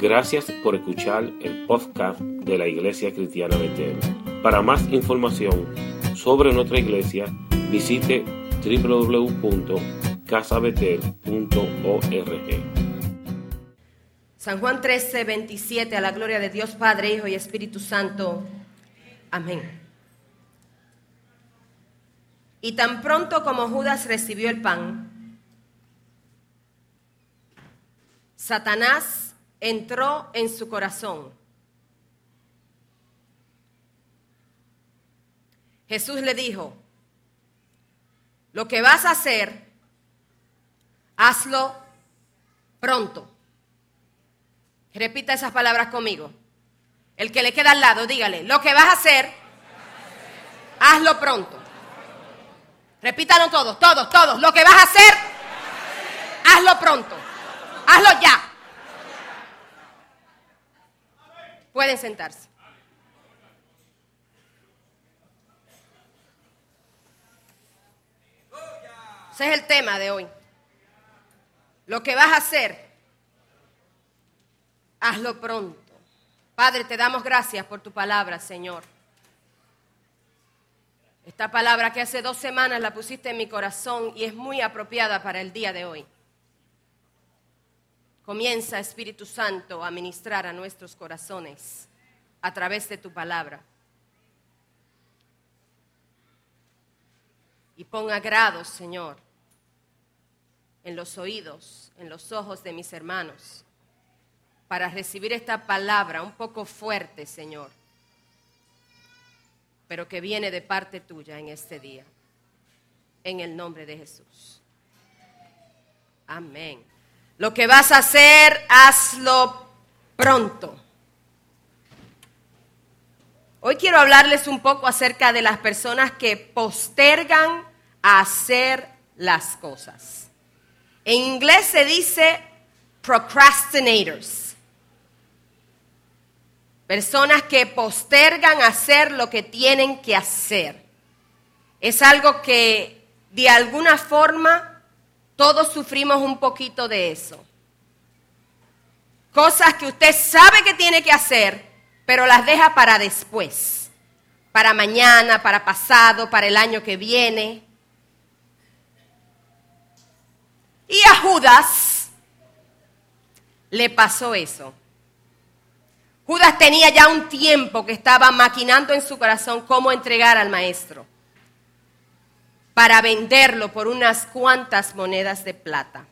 Gracias por escuchar el podcast de la Iglesia Cristiana Betel. Para más información sobre nuestra iglesia, visite www.casabetel.org. San Juan 13, 27, a la gloria de Dios Padre, Hijo y Espíritu Santo. Amén. Y tan pronto como Judas recibió el pan, Satanás entró en su corazón. Jesús le dijo, lo que vas a hacer, hazlo pronto. Repita esas palabras conmigo. El que le queda al lado, dígale, lo que vas a hacer, hazlo pronto. Repítalo todos, todos, todos. Lo que vas a hacer, hazlo pronto. Hazlo ya. Pueden sentarse. Ese es el tema de hoy. Lo que vas a hacer, hazlo pronto. Padre, te damos gracias por tu palabra, Señor. Esta palabra que hace dos semanas la pusiste en mi corazón y es muy apropiada para el día de hoy. Comienza, Espíritu Santo, a ministrar a nuestros corazones a través de tu palabra. Y pon agrado, Señor, en los oídos, en los ojos de mis hermanos, para recibir esta palabra un poco fuerte, Señor, pero que viene de parte tuya en este día. En el nombre de Jesús. Amén. Lo que vas a hacer, hazlo pronto. Hoy quiero hablarles un poco acerca de las personas que postergan a hacer las cosas. En inglés se dice procrastinators. Personas que postergan hacer lo que tienen que hacer. Es algo que de alguna forma todos sufrimos un poquito de eso. Cosas que usted sabe que tiene que hacer, pero las deja para después, para mañana, para pasado, para el año que viene. Y a Judas le pasó eso. Judas tenía ya un tiempo que estaba maquinando en su corazón cómo entregar al maestro para venderlo por unas cuantas monedas de plata.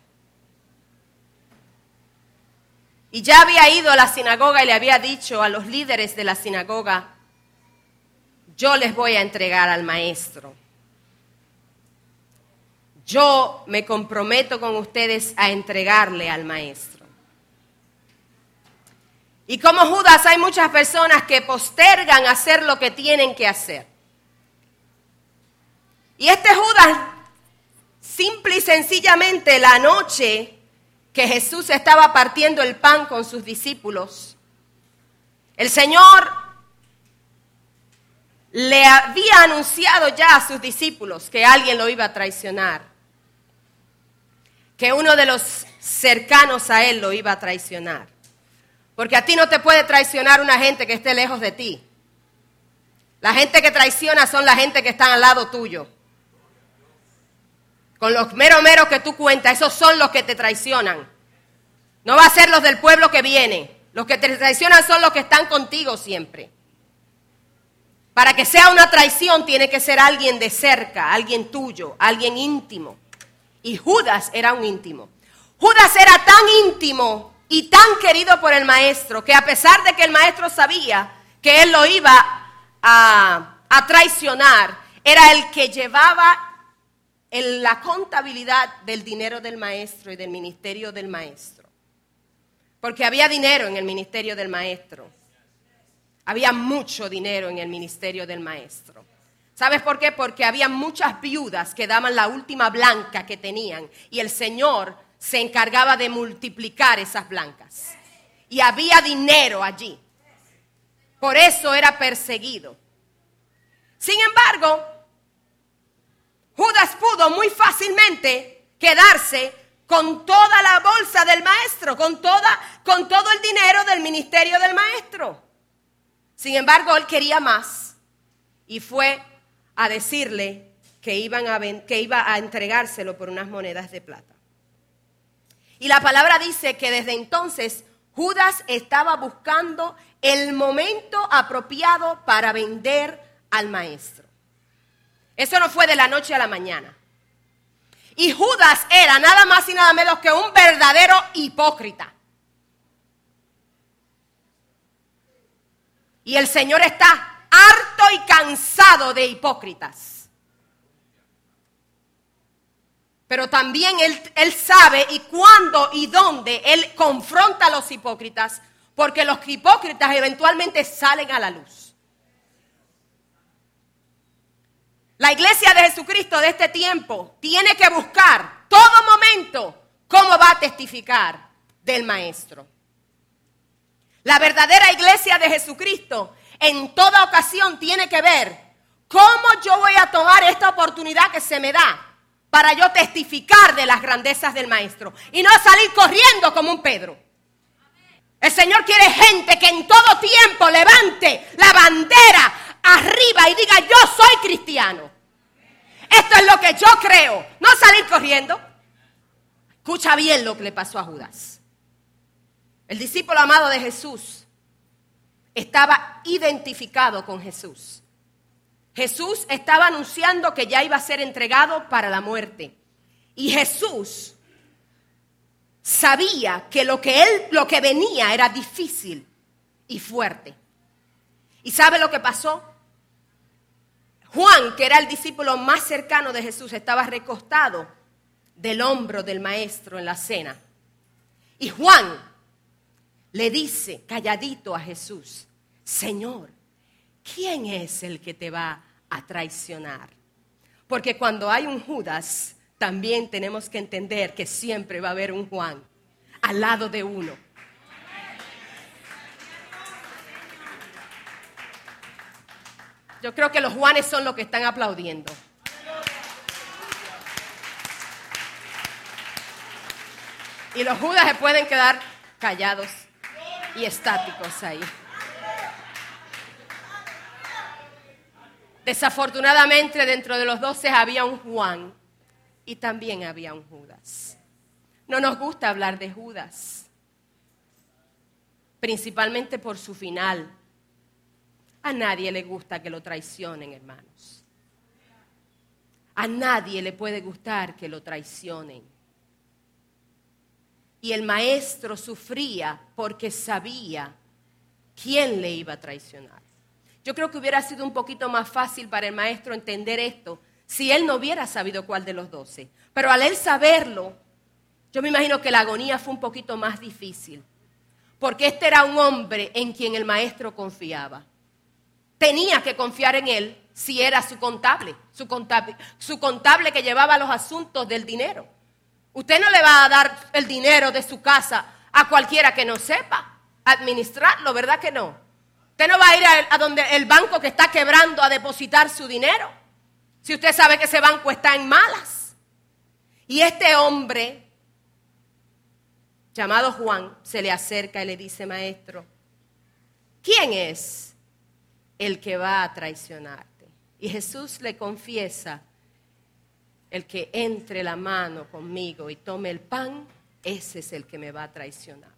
Y ya había ido a la sinagoga y le había dicho a los líderes de la sinagoga, yo les voy a entregar al maestro. Yo me comprometo con ustedes a entregarle al maestro. Y como Judas hay muchas personas que postergan hacer lo que tienen que hacer. Y este Judas, simple y sencillamente la noche que Jesús estaba partiendo el pan con sus discípulos, el Señor le había anunciado ya a sus discípulos que alguien lo iba a traicionar, que uno de los cercanos a él lo iba a traicionar. Porque a ti no te puede traicionar una gente que esté lejos de ti. La gente que traiciona son la gente que está al lado tuyo. Con los meros meros que tú cuentas, esos son los que te traicionan. No va a ser los del pueblo que viene. Los que te traicionan son los que están contigo siempre. Para que sea una traición tiene que ser alguien de cerca, alguien tuyo, alguien íntimo. Y Judas era un íntimo. Judas era tan íntimo y tan querido por el maestro que a pesar de que el maestro sabía que él lo iba a, a traicionar, era el que llevaba en la contabilidad del dinero del maestro y del ministerio del maestro. Porque había dinero en el ministerio del maestro. Había mucho dinero en el ministerio del maestro. ¿Sabes por qué? Porque había muchas viudas que daban la última blanca que tenían y el Señor se encargaba de multiplicar esas blancas. Y había dinero allí. Por eso era perseguido. Sin embargo, Judas pudo muy fácilmente quedarse con toda la bolsa del maestro, con, toda, con todo el dinero del ministerio del maestro. Sin embargo, él quería más y fue a decirle que, iban a, que iba a entregárselo por unas monedas de plata. Y la palabra dice que desde entonces Judas estaba buscando el momento apropiado para vender al maestro. Eso no fue de la noche a la mañana. Y Judas era nada más y nada menos que un verdadero hipócrita. Y el Señor está harto y cansado de hipócritas. Pero también él, él, sabe y cuándo y dónde Él confronta a los hipócritas, porque los hipócritas eventualmente salen a la luz. La iglesia de Jesucristo de este tiempo tiene que buscar todo momento cómo va a testificar del Maestro. La verdadera iglesia de Jesucristo en toda ocasión tiene que ver cómo yo voy a tomar esta oportunidad que se me da para yo testificar de las grandezas del Maestro y no salir corriendo como un Pedro. El Señor quiere gente que en todo tiempo levante la bandera arriba y diga, yo soy cristiano. Esto es lo que yo creo. No salir corriendo. Escucha bien lo que le pasó a Judas. El discípulo amado de Jesús estaba identificado con Jesús. Jesús estaba anunciando que ya iba a ser entregado para la muerte. Y Jesús sabía que lo que él lo que venía era difícil y fuerte. ¿Y sabe lo que pasó? Juan, que era el discípulo más cercano de Jesús, estaba recostado del hombro del maestro en la cena. Y Juan le dice calladito a Jesús, Señor, ¿quién es el que te va a traicionar? Porque cuando hay un Judas, también tenemos que entender que siempre va a haber un Juan al lado de uno Yo creo que los Juanes son los que están aplaudiendo. Y los Judas se pueden quedar callados y estáticos ahí. Desafortunadamente dentro de los doce había un Juan y también había un Judas. No nos gusta hablar de Judas, principalmente por su final, a nadie le gusta que lo traicionen, hermanos. A nadie le puede gustar que lo traicionen. Y el maestro sufría porque sabía quién le iba a traicionar. Yo creo que hubiera sido un poquito más fácil para el maestro entender esto si él no hubiera sabido cuál de los doce. Pero al él saberlo, yo me imagino que la agonía fue un poquito más difícil. Porque este era un hombre en quien el maestro confiaba tenía que confiar en él si era su contable, su contable, que llevaba los asuntos del dinero. Usted no le va a dar el dinero de su casa a cualquiera que no sepa administrarlo, ¿verdad que no? Usted no va a ir a, donde el banco que está quebrando a depositar su dinero. Si usted sabe que ese banco está en malas. Y este hombre, llamado Juan, se le acerca y le dice, maestro, ¿quién es el que va a traicionarte. Y Jesús le confiesa, el que entre la mano conmigo y tome el pan, ese es el que me va a traicionar.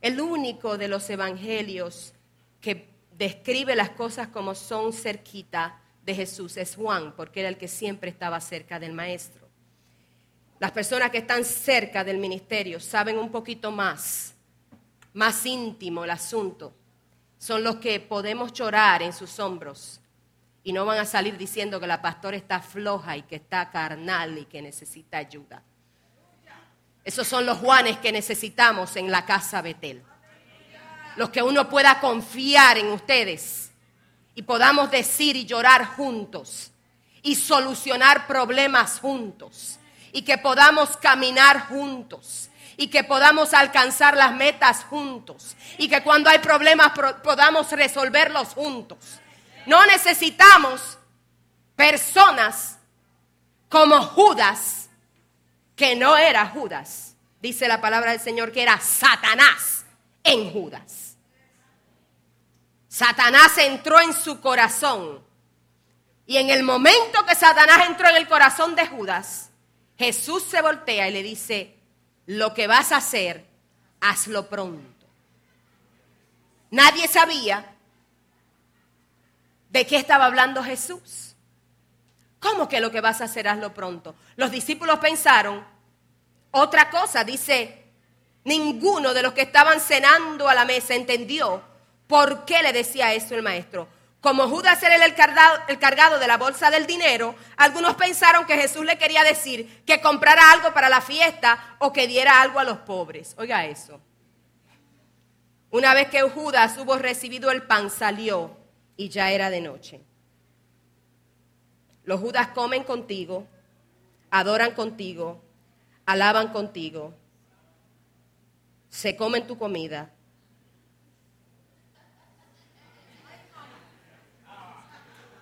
El único de los evangelios que describe las cosas como son cerquita de Jesús es Juan, porque era el que siempre estaba cerca del Maestro. Las personas que están cerca del ministerio saben un poquito más, más íntimo el asunto son los que podemos llorar en sus hombros y no van a salir diciendo que la pastora está floja y que está carnal y que necesita ayuda. Esos son los Juanes que necesitamos en la casa Betel. Los que uno pueda confiar en ustedes y podamos decir y llorar juntos y solucionar problemas juntos y que podamos caminar juntos y que podamos alcanzar las metas juntos y que cuando hay problemas podamos resolverlos juntos. No necesitamos personas como Judas que no era Judas. Dice la palabra del Señor que era Satanás en Judas. Satanás entró en su corazón. Y en el momento que Satanás entró en el corazón de Judas, Jesús se voltea y le dice, lo que vas a hacer, hazlo pronto. Nadie sabía de qué estaba hablando Jesús. ¿Cómo que lo que vas a hacer, hazlo pronto? Los discípulos pensaron otra cosa, dice, ninguno de los que estaban cenando a la mesa entendió por qué le decía eso el maestro. Como Judas era el cargado, de la bolsa del dinero, algunos pensaron que Jesús le quería decir que comprara algo para la fiesta o que diera algo a los pobres. Oiga eso. Una vez que Judas hubo recibido el pan, salió y ya era de noche. Los Judas comen contigo, adoran contigo, alaban contigo, se comen tu comida.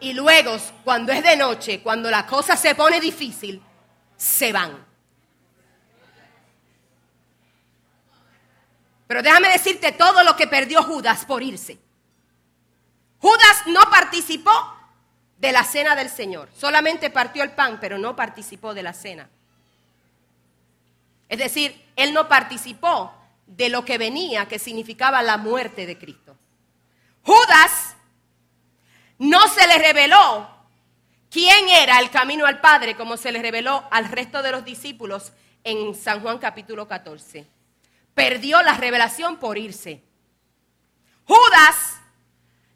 Y luego, cuando es de noche, cuando la cosa se pone difícil, se van. Pero déjame decirte todo lo que perdió Judas por irse. Judas no participó de la cena del Señor. Solamente partió el pan, pero no participó de la cena. Es decir, él no participó de lo que venía, que significaba la muerte de Cristo. Judas no se le reveló quién era el camino al Padre, como se le reveló al resto de los discípulos en San Juan capítulo 14. Perdió la revelación por irse. Judas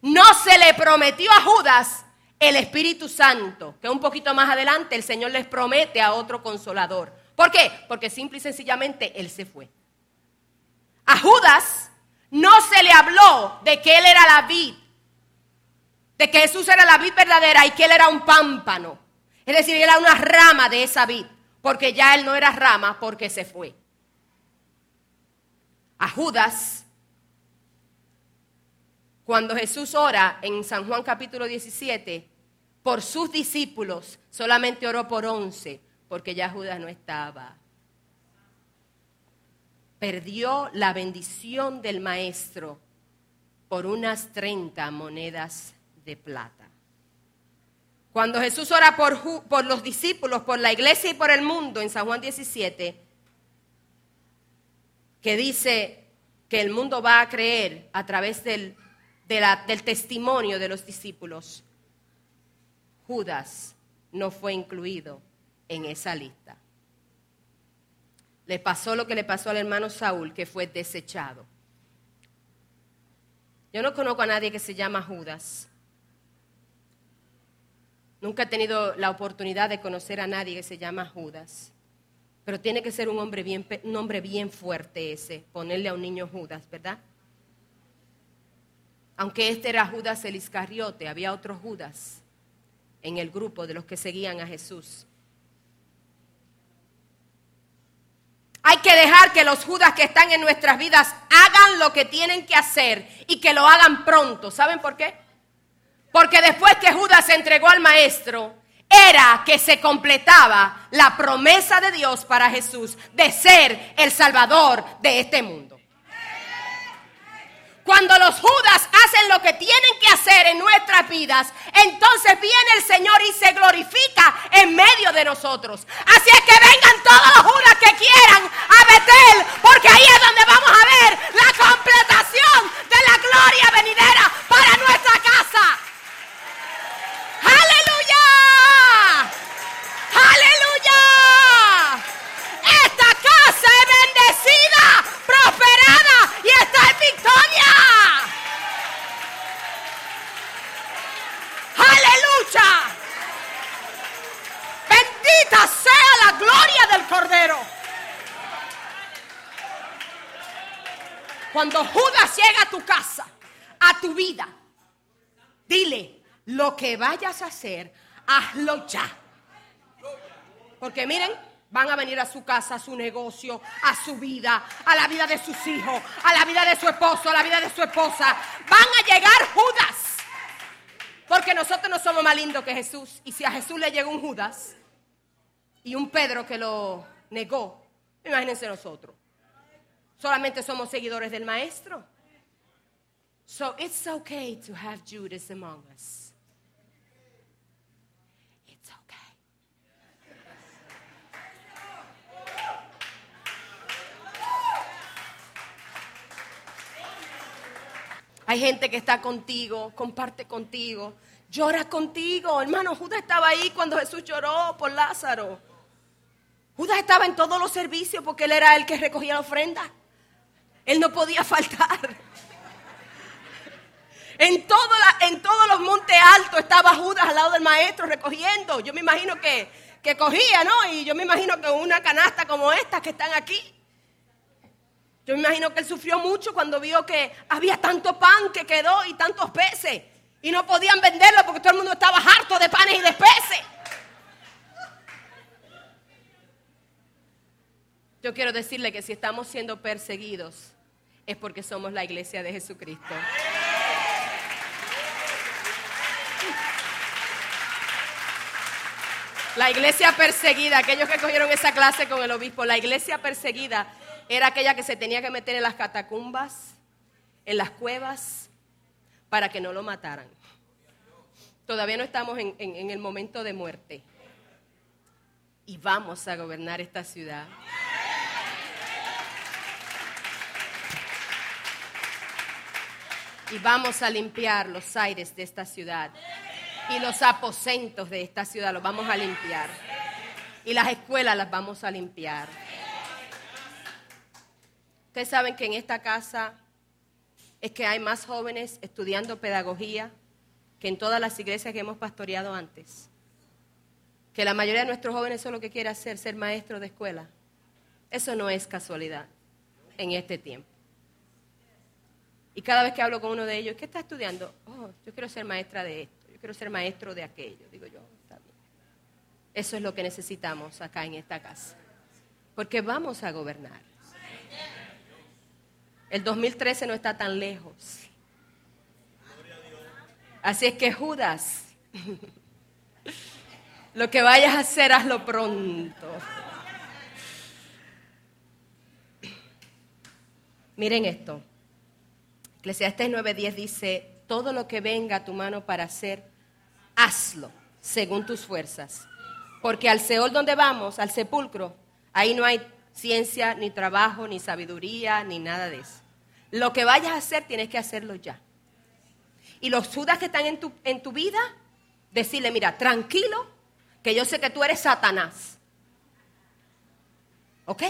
no se le prometió a Judas el Espíritu Santo, que un poquito más adelante el Señor les promete a otro consolador. ¿Por qué? Porque simple y sencillamente él se fue. A Judas no se le habló de que él era la vid, de que Jesús era la vid verdadera y que él era un pámpano. Es decir, él era una rama de esa vid, porque ya él no era rama porque se fue. A Judas cuando Jesús ora en San Juan capítulo 17, por sus discípulos, solamente oró por once, porque ya Judas no estaba. Perdió la bendición del maestro por unas 30 monedas plata. Cuando Jesús ora por, por, los discípulos, por la iglesia y por el mundo en San Juan 17, que dice que el mundo va a creer a través del del testimonio de los discípulos, Judas no fue incluido en esa lista. Le pasó lo que le pasó al hermano Saúl, que fue desechado. Yo no conozco a nadie que se llama Judas. Nunca he tenido la oportunidad de conocer a nadie que se llama Judas. Pero tiene que ser un hombre bien, un hombre bien fuerte ese, ponerle a un niño Judas, ¿verdad? Aunque este era Judas el Iscariote, había otro Judas en el grupo de los que seguían a Jesús. Hay que dejar que los Judas que están en nuestras vidas hagan lo que tienen que hacer y que lo hagan pronto. ¿Saben por qué? Porque después que Judas se entregó al maestro, era que se completaba la promesa de Dios para Jesús de ser el Salvador de este mundo. Cuando los judas hacen lo que tienen que hacer en nuestras vidas, entonces viene el Señor y se glorifica en medio de nosotros. Así es que vengan todos los judas que quieran a Betel, porque ahí es donde vamos a ver la completación de la gloria venidera para nuestra casa. Del Cordero. Cuando Judas llega a tu casa, a tu vida, dile, lo que vayas a hacer, hazlo ya. Porque miren, Van a venir a su casa, a su negocio, a su vida, a la vida de sus hijos, a la vida de su esposo, a la vida de su esposa. Van a llegar Judas. Porque nosotros no somos más lindos que Jesús. Y si a Jesús le llega un Judas y un Pedro que lo negó. Imagínense nosotros. Solamente somos seguidores del maestro. So it's okay to have Judas among us. It's okay. Hay gente que está contigo, comparte contigo, llora contigo. Hermano, Judas estaba ahí cuando Jesús lloró por Lázaro. Judas estaba en todos los servicios porque él era el que recogía la ofrenda. Él no podía faltar. En, en todos los montes altos estaba Judas al lado del maestro recogiendo. Yo me imagino que, que cogía, ¿no? Y yo me imagino que una canasta como esta que están aquí. Yo me imagino que él sufrió mucho cuando vio que había tanto pan que quedó y tantos peces. Y no podían venderlo porque todo el mundo estaba harto de panes y de peces. Yo quiero decirle que si estamos siendo perseguidos es porque somos la iglesia de Jesucristo. La iglesia perseguida, aquellos que cogieron esa clase con el obispo, la iglesia perseguida era aquella que se tenía que meter en las catacumbas, en las cuevas, para que no lo mataran. Todavía no estamos en, el momento de muerte. Y vamos a gobernar esta ciudad. Y vamos a limpiar los aires de esta ciudad y los aposentos de esta ciudad los vamos a limpiar. Y las escuelas las vamos a limpiar. Ustedes saben que en esta casa es que hay más jóvenes estudiando pedagogía que en todas las iglesias que hemos pastoreado antes. Que la mayoría de nuestros jóvenes es lo que quiere hacer, ser maestro de escuela. Eso no es casualidad en este tiempo. Y cada vez que hablo con uno de ellos, ¿qué está estudiando? Oh, yo quiero ser maestra de esto quiero ser maestro de aquello. Digo yo, está bien. Eso es lo que necesitamos acá en esta casa. Porque vamos a gobernar. El 2013 no está tan lejos. Así es que Judas, lo que vayas a hacer, hazlo pronto. Miren esto. Eclesiastes 9:10 dice, todo lo que venga a tu mano para hacer, hazlo según tus fuerzas. Porque al Seol donde vamos, al sepulcro, ahí no hay ciencia, ni trabajo, ni sabiduría, ni nada de eso. Lo que vayas a hacer, tienes que hacerlo ya. Y los judas que están en tu, en tu vida, decirle, mira, tranquilo, que yo sé que tú eres Satanás. ¿Ok?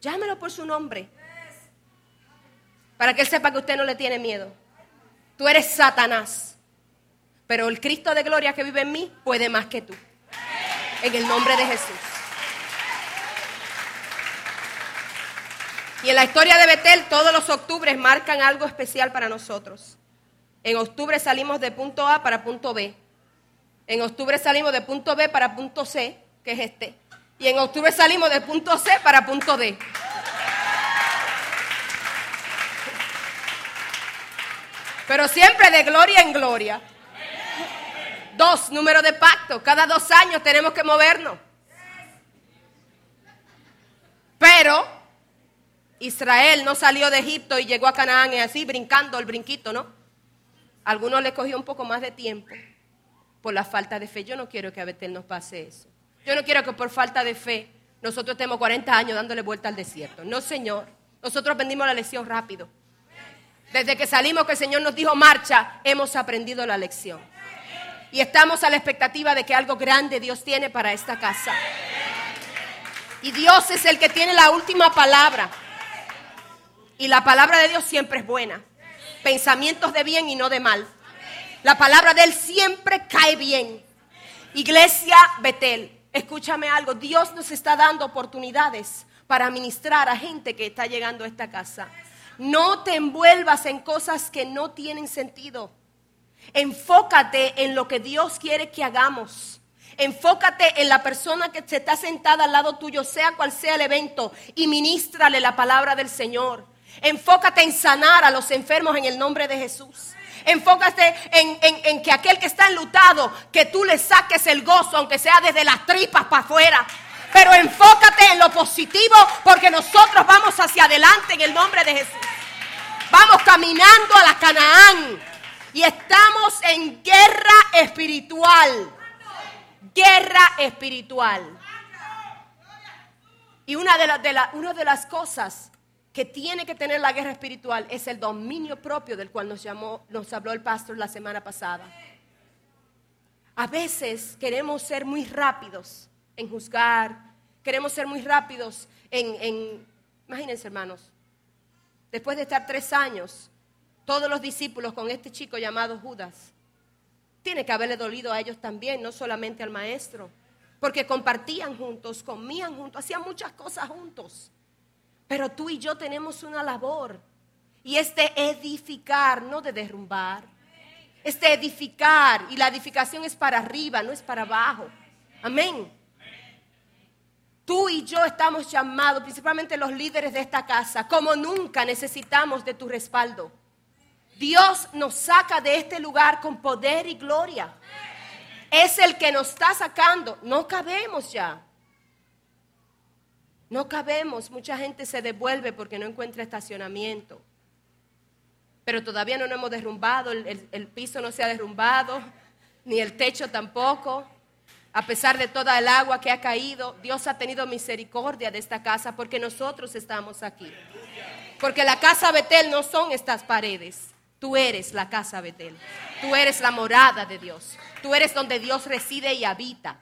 Llámelo por su nombre. Para que él sepa que usted no le tiene miedo. Tú eres Satanás. Pero el Cristo de gloria que vive en mí puede más que tú. En el nombre de Jesús. Y en la historia de Betel, todos los octubres marcan algo especial para nosotros. En octubre salimos de punto A para punto B. En octubre salimos de punto B para punto C, que es este. Y en octubre salimos de punto C para punto D. Pero siempre de gloria en gloria. Dos, número de pacto. Cada dos años tenemos que movernos. Pero Israel no salió de Egipto y llegó a Canaán y así brincando el brinquito, ¿no? Algunos les cogió un poco más de tiempo por la falta de fe. Yo no quiero que a Betel nos pase eso. Yo no quiero que por falta de fe nosotros estemos 40 años dándole vuelta al desierto. No, Señor. Nosotros aprendimos la lección rápido. Desde que salimos que el Señor nos dijo marcha, hemos aprendido la lección. Y estamos a la expectativa de que algo grande Dios tiene para esta casa. Y Dios es el que tiene la última palabra. Y la palabra de Dios siempre es buena. Pensamientos de bien y no de mal. La palabra de Él siempre cae bien. Iglesia Betel, escúchame algo. Dios nos está dando oportunidades para ministrar a gente que está llegando a esta casa. No te envuelvas en cosas que no tienen sentido. Enfócate en lo que Dios quiere que hagamos. Enfócate en la persona que se está sentada al lado tuyo, sea cual sea el evento, y ministrale la palabra del Señor. Enfócate en sanar a los enfermos en el nombre de Jesús. Enfócate en, en, que aquel que está enlutado, que tú le saques el gozo, aunque sea desde las tripas para afuera. Pero enfócate en lo positivo porque nosotros vamos hacia adelante en el nombre de Jesús. Vamos caminando a la Canaán y estamos en guerra espiritual. Guerra espiritual. Y una de, una de las cosas que tiene que tener la guerra espiritual es el dominio propio del cual nos, llamó, nos habló el pastor la semana pasada. A veces queremos ser muy rápidos en juzgar, queremos ser muy rápidos en, en, imagínense hermanos, después de estar tres años, todos los discípulos con este chico llamado Judas, tiene que haberle dolido a ellos también, no solamente al maestro, porque compartían juntos, comían juntos, hacían muchas cosas juntos. Pero tú y yo tenemos una labor y es de edificar, no de derrumbar. Es de edificar y la edificación es para arriba, no es para abajo. Amén. Tú y yo estamos llamados, principalmente los líderes de esta casa, como nunca necesitamos de tu respaldo. Dios nos saca de este lugar con poder y gloria. Es el que nos está sacando. No cabemos ya. No cabemos. Mucha gente se devuelve porque no encuentra estacionamiento. Pero todavía no nos hemos derrumbado. El, el piso no se ha derrumbado. Ni el techo tampoco. A pesar de toda el agua que ha caído, Dios ha tenido misericordia de esta casa porque nosotros estamos aquí. Porque la casa Betel no son estas paredes. Tú eres la casa Betel. Tú eres la morada de Dios. Tú eres donde Dios reside y habita.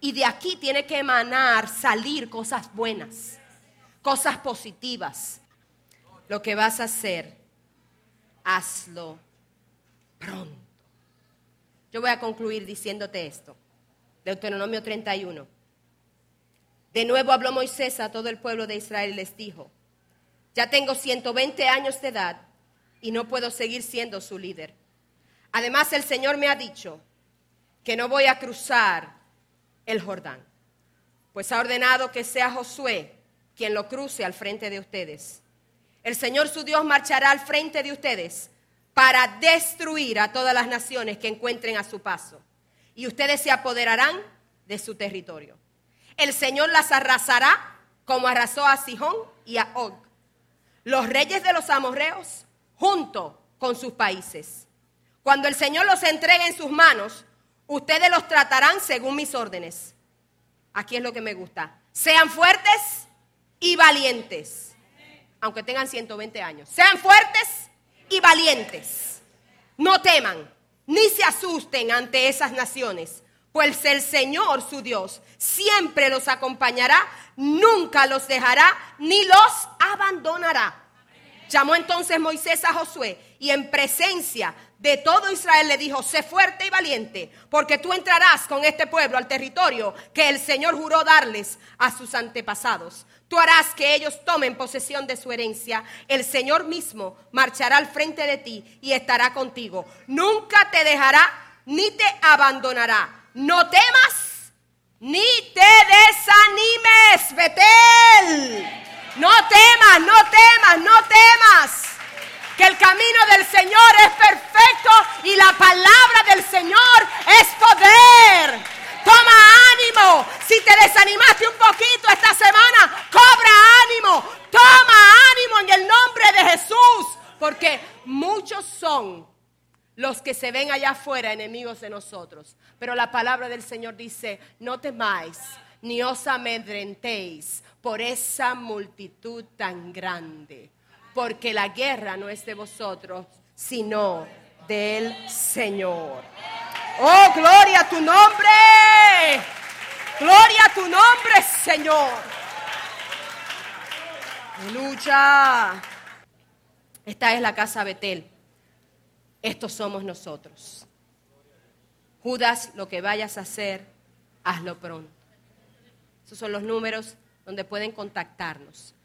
Y de aquí tiene que emanar, salir cosas buenas, cosas positivas. Lo que vas a hacer, hazlo pronto. Yo voy a concluir diciéndote esto. Deuteronomio 31. De nuevo habló Moisés a todo el pueblo de Israel y les dijo, ya tengo 120 años de edad y no puedo seguir siendo su líder. Además, el Señor me ha dicho que no voy a cruzar el Jordán, pues ha ordenado que sea Josué quien lo cruce al frente de ustedes. El Señor su Dios marchará al frente de ustedes para destruir a todas las naciones que encuentren a su paso y ustedes se apoderarán de su territorio. El Señor las arrasará como arrasó a Sihón y a Og, los reyes de los amorreos, junto con sus países. Cuando el Señor los entregue en sus manos, ustedes los tratarán según mis órdenes. Aquí es lo que me gusta. Sean fuertes y valientes, aunque tengan 120 años. Sean fuertes y valientes. No teman ni se asusten ante esas naciones, pues el Señor su Dios siempre los acompañará, nunca los dejará ni los abandonará. Llamó entonces Moisés a Josué y en presencia de todo Israel le dijo, sé fuerte y valiente, porque tú entrarás con este pueblo al territorio que el Señor juró darles a sus antepasados. Tú harás que ellos tomen posesión de su herencia. El Señor mismo marchará al frente de ti y estará contigo. Nunca te dejará ni te abandonará. No temas ni te desanimes, Betel. No temas, no temas, no temas. Que el camino del Señor es perfecto y la palabra del Señor es poder. Toma ánimo. Si te desanimaste un poquito esta semana, cobra ánimo. Toma ánimo en el nombre de Jesús. Porque muchos son los que se ven allá afuera enemigos de nosotros. Pero la palabra del Señor dice, no temáis ni os amedrentéis por esa multitud tan grande. Porque la guerra no es de vosotros, sino del Señor. Oh, gloria a tu nombre. Gloria a tu nombre, Señor. Aleluya. Esta es la casa Betel. Estos somos nosotros. Judas, lo que vayas a hacer, hazlo pronto. Esos son los números donde pueden contactarnos.